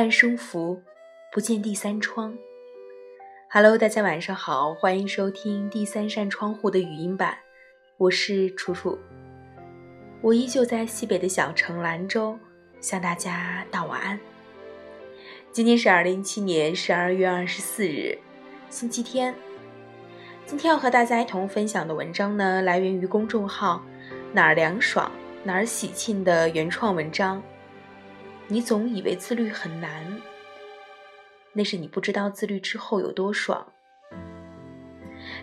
半生浮，不见第三窗。Hello，大家晚上好，欢迎收听第三扇窗户的语音版，我是楚楚。我依旧在西北的小城兰州，向大家道晚安。今天是二零一七年十二月二十四日，星期天。今天要和大家一同分享的文章呢，来源于公众号“哪儿凉爽哪儿喜庆”的原创文章。你总以为自律很难，那是你不知道自律之后有多爽。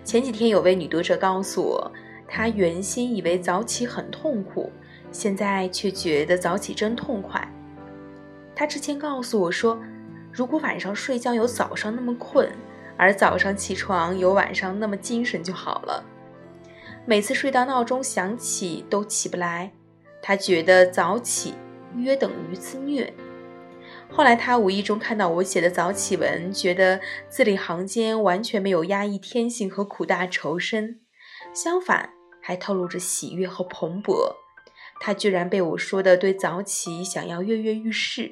前几天有位女读者告诉我，她原先以为早起很痛苦，现在却觉得早起真痛快。她之前告诉我说，如果晚上睡觉有早上那么困，而早上起床有晚上那么精神就好了。每次睡到闹钟响起都起不来，她觉得早起。约等于自虐。后来他无意中看到我写的早起文，觉得字里行间完全没有压抑天性和苦大仇深，相反还透露着喜悦和蓬勃。他居然被我说的对早起想要跃跃欲试。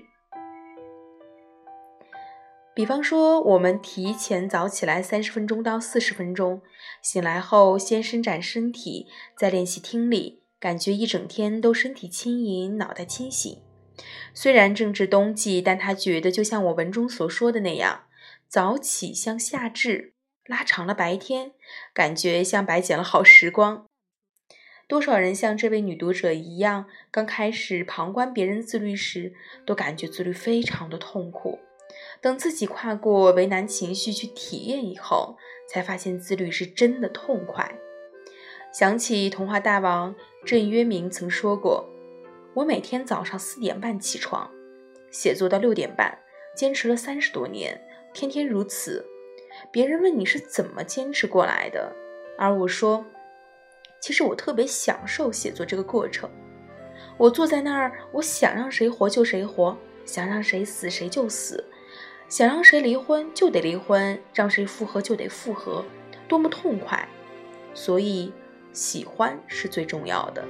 比方说，我们提前早起来三十分钟到四十分钟，醒来后先伸展身体，再练习听力。感觉一整天都身体轻盈，脑袋清醒。虽然正值冬季，但他觉得就像我文中所说的那样，早起像夏至，拉长了白天，感觉像白捡了好时光。多少人像这位女读者一样，刚开始旁观别人自律时，都感觉自律非常的痛苦。等自己跨过为难情绪去体验以后，才发现自律是真的痛快。想起童话大王郑渊明曾说过：“我每天早上四点半起床，写作到六点半，坚持了三十多年，天天如此。”别人问你是怎么坚持过来的，而我说：“其实我特别享受写作这个过程。我坐在那儿，我想让谁活就谁活，想让谁死谁就死，想让谁离婚就得离婚，让谁复合就得复合，多么痛快！所以。”喜欢是最重要的。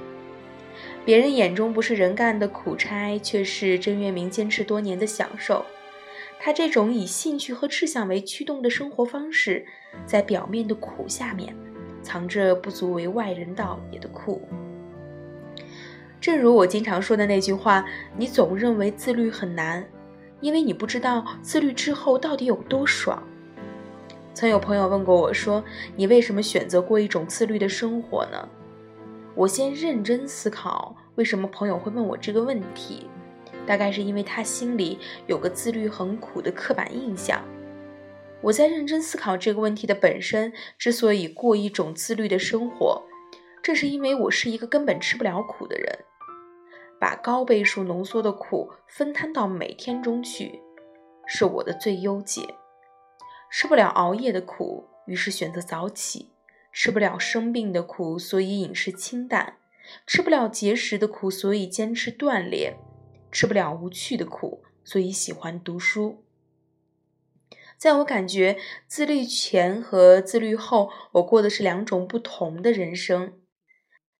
别人眼中不是人干的苦差，却是郑月明坚持多年的享受。他这种以兴趣和志向为驱动的生活方式，在表面的苦下面，藏着不足为外人道也的苦。正如我经常说的那句话：“你总认为自律很难，因为你不知道自律之后到底有多爽。”曾有朋友问过我，说：“你为什么选择过一种自律的生活呢？”我先认真思考，为什么朋友会问我这个问题？大概是因为他心里有个自律很苦的刻板印象。我在认真思考这个问题的本身，之所以过一种自律的生活，正是因为我是一个根本吃不了苦的人，把高倍数浓缩的苦分摊到每天中去，是我的最优解。吃不了熬夜的苦，于是选择早起；吃不了生病的苦，所以饮食清淡；吃不了节食的苦，所以坚持锻炼；吃不了无趣的苦，所以喜欢读书。在我感觉，自律前和自律后，我过的是两种不同的人生。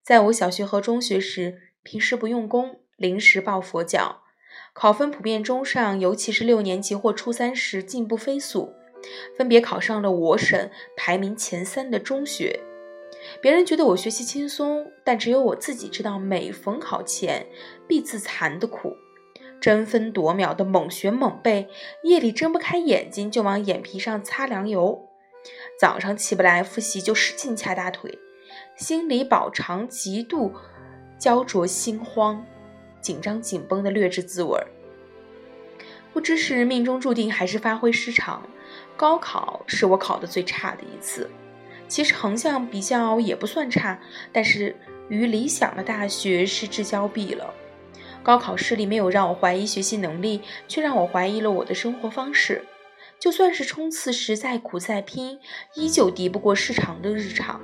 在我小学和中学时，平时不用功，临时抱佛脚，考分普遍中上，尤其是六年级或初三时，进步飞速。分别考上了我省排名前三的中学，别人觉得我学习轻松，但只有我自己知道，每逢考前必自残的苦，争分夺秒的猛学猛背，夜里睁不开眼睛就往眼皮上擦凉油，早上起不来复习就使劲掐大腿，心里饱尝极度焦灼心慌，紧张紧绷的劣质滋味儿。不知是命中注定还是发挥失常。高考是我考的最差的一次，其实横向比较也不算差，但是与理想的大学失之交臂了。高考失利没有让我怀疑学习能力，却让我怀疑了我的生活方式。就算是冲刺时再苦再拼，依旧敌不过失常的日常。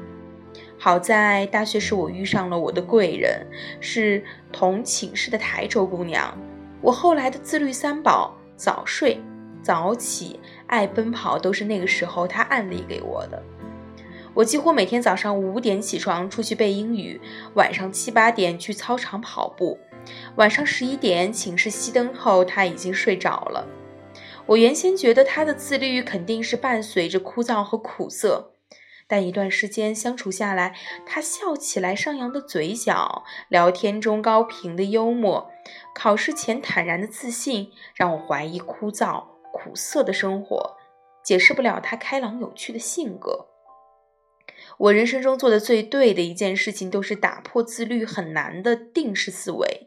好在大学时我遇上了我的贵人，是同寝室的台州姑娘。我后来的自律三宝：早睡、早起。爱奔跑都是那个时候他案例给我的。我几乎每天早上五点起床出去背英语，晚上七八点去操场跑步，晚上十一点寝室熄灯后他已经睡着了。我原先觉得他的自律肯定是伴随着枯燥和苦涩，但一段时间相处下来，他笑起来上扬的嘴角，聊天中高频的幽默，考试前坦然的自信，让我怀疑枯燥苦涩的生活解释不了他开朗有趣的性格。我人生中做的最对的一件事情，都是打破自律很难的定式思维，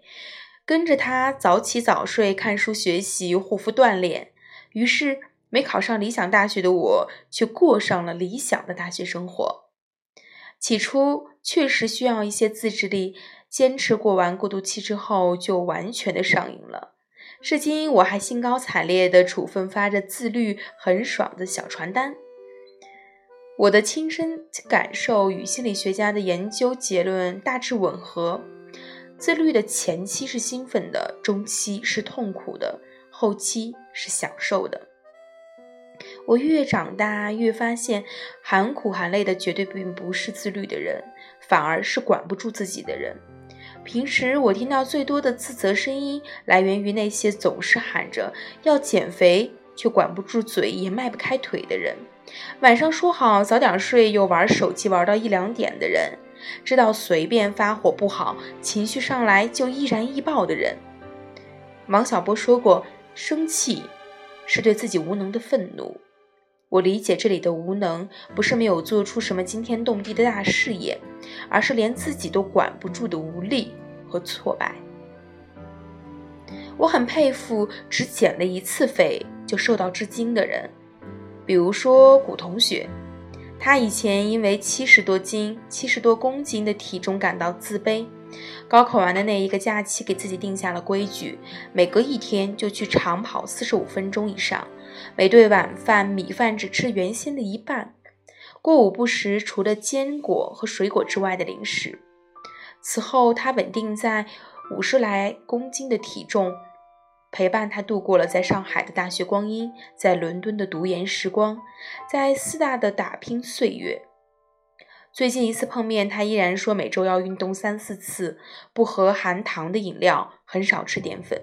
跟着他早起早睡、看书学习、护肤锻炼。于是，没考上理想大学的我，却过上了理想的大学生活。起初确实需要一些自制力，坚持过完过渡期之后，就完全的上瘾了。至今，我还兴高采烈地处分发着“自律很爽”的小传单。我的亲身感受与心理学家的研究结论大致吻合：自律的前期是兴奋的，中期是痛苦的。后期是享受的。我越长大，越发现含苦含累的绝对并不是自律的人，反而是管不住自己的人。平时我听到最多的自责声音，来源于那些总是喊着要减肥却管不住嘴也迈不开腿的人；晚上说好早点睡又玩手机玩到一两点的人；知道随便发火不好，情绪上来就易燃易爆的人。王小波说过。生气是对自己无能的愤怒。我理解这里的无能，不是没有做出什么惊天动地的大事业，而是连自己都管不住的无力和挫败。我很佩服只减了一次肥就瘦到至今的人，比如说古同学，他以前因为七十多斤、七十多公斤的体重感到自卑。高考完的那一个假期，给自己定下了规矩，每隔一天就去长跑四十五分钟以上，每顿晚饭米饭只吃原先的一半，过午不食除了坚果和水果之外的零食。此后，他稳定在五十来公斤的体重，陪伴他度过了在上海的大学光阴，在伦敦的读研时光，在四大的打拼岁月。最近一次碰面，他依然说每周要运动三四次，不喝含糖的饮料，很少吃淀粉。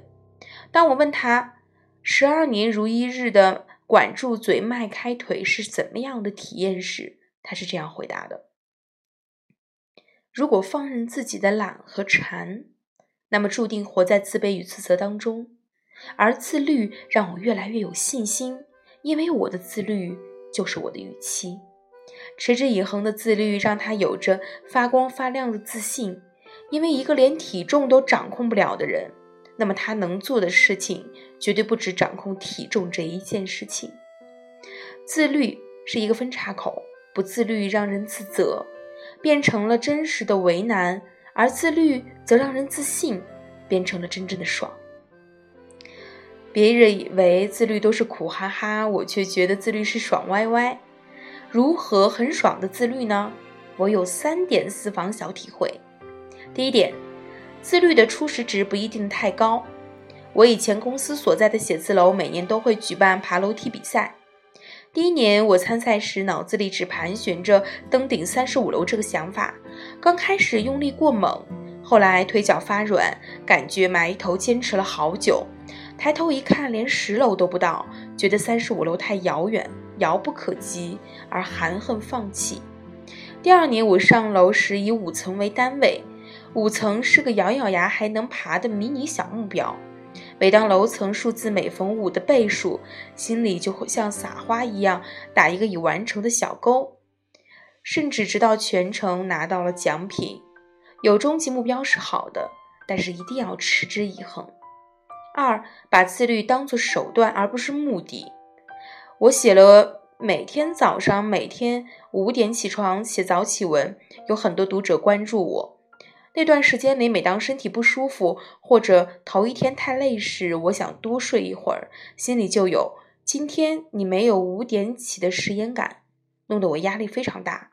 当我问他十二年如一日的管住嘴、迈开腿是怎么样的体验时，他是这样回答的：“如果放任自己的懒和馋，那么注定活在自卑与自责当中；而自律让我越来越有信心，因为我的自律就是我的预期。”持之以恒的自律让他有着发光发亮的自信，因为一个连体重都掌控不了的人，那么他能做的事情绝对不止掌控体重这一件事情。自律是一个分岔口，不自律让人自责，变成了真实的为难；而自律则让人自信，变成了真正的爽。别人以为自律都是苦哈哈，我却觉得自律是爽歪歪。如何很爽的自律呢？我有三点私房小体会。第一点，自律的初始值不一定太高。我以前公司所在的写字楼每年都会举办爬楼梯比赛。第一年我参赛时，脑子里只盘旋着登顶三十五楼这个想法。刚开始用力过猛，后来腿脚发软，感觉埋头坚持了好久。抬头一看，连十楼都不到，觉得三十五楼太遥远。遥不可及，而含恨放弃。第二年我上楼时以五层为单位，五层是个咬咬牙还能爬的迷你小目标。每当楼层数字每逢五的倍数，心里就会像撒花一样打一个已完成的小勾。甚至直到全程拿到了奖品，有终极目标是好的，但是一定要持之以恒。二，把自律当作手段而不是目的。我写了每天早上每天五点起床写早起文，有很多读者关注我。那段时间里，每当身体不舒服或者头一天太累时，我想多睡一会儿，心里就有今天你没有五点起的食言感，弄得我压力非常大。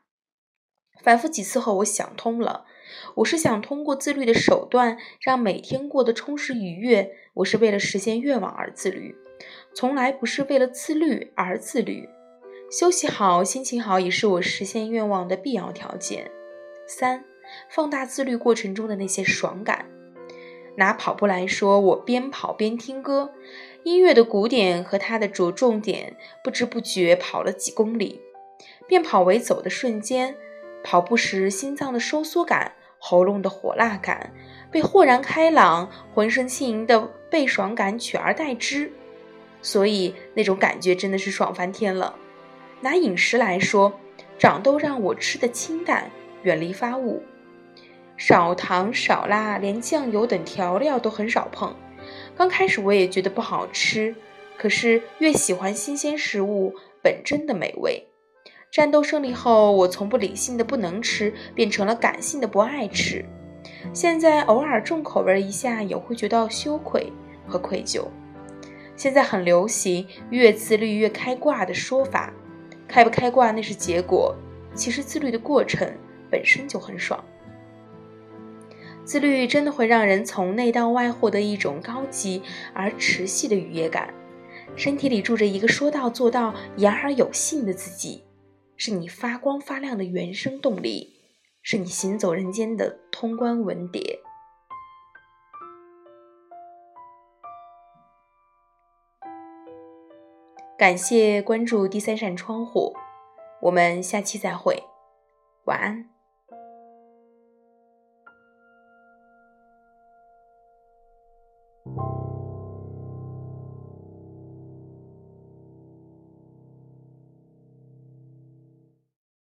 反复几次后，我想通了，我是想通过自律的手段让每天过得充实愉悦，我是为了实现愿望而自律。从来不是为了自律而自律，休息好、心情好也是我实现愿望的必要条件。三、放大自律过程中的那些爽感。拿跑步来说，我边跑边听歌，音乐的鼓点和它的着重点，不知不觉跑了几公里。变跑为走的瞬间，跑步时心脏的收缩感、喉咙的火辣感，被豁然开朗、浑身轻盈的倍爽感取而代之。所以那种感觉真的是爽翻天了。拿饮食来说，长痘让我吃的清淡，远离发物。少糖少辣，连酱油等调料都很少碰。刚开始我也觉得不好吃，可是越喜欢新鲜食物，本真的美味。战斗胜利后，我从不理性的不能吃，变成了感性的不爱吃。现在偶尔重口味一下，也会觉得羞愧和愧疚。现在很流行“越自律越开挂”的说法，开不开挂那是结果，其实自律的过程本身就很爽。自律真的会让人从内到外获得一种高级而持续的愉悦感，身体里住着一个说到做到、言而有信的自己，是你发光发亮的原生动力，是你行走人间的通关文牒。感谢关注第三扇窗户，我们下期再会，晚安。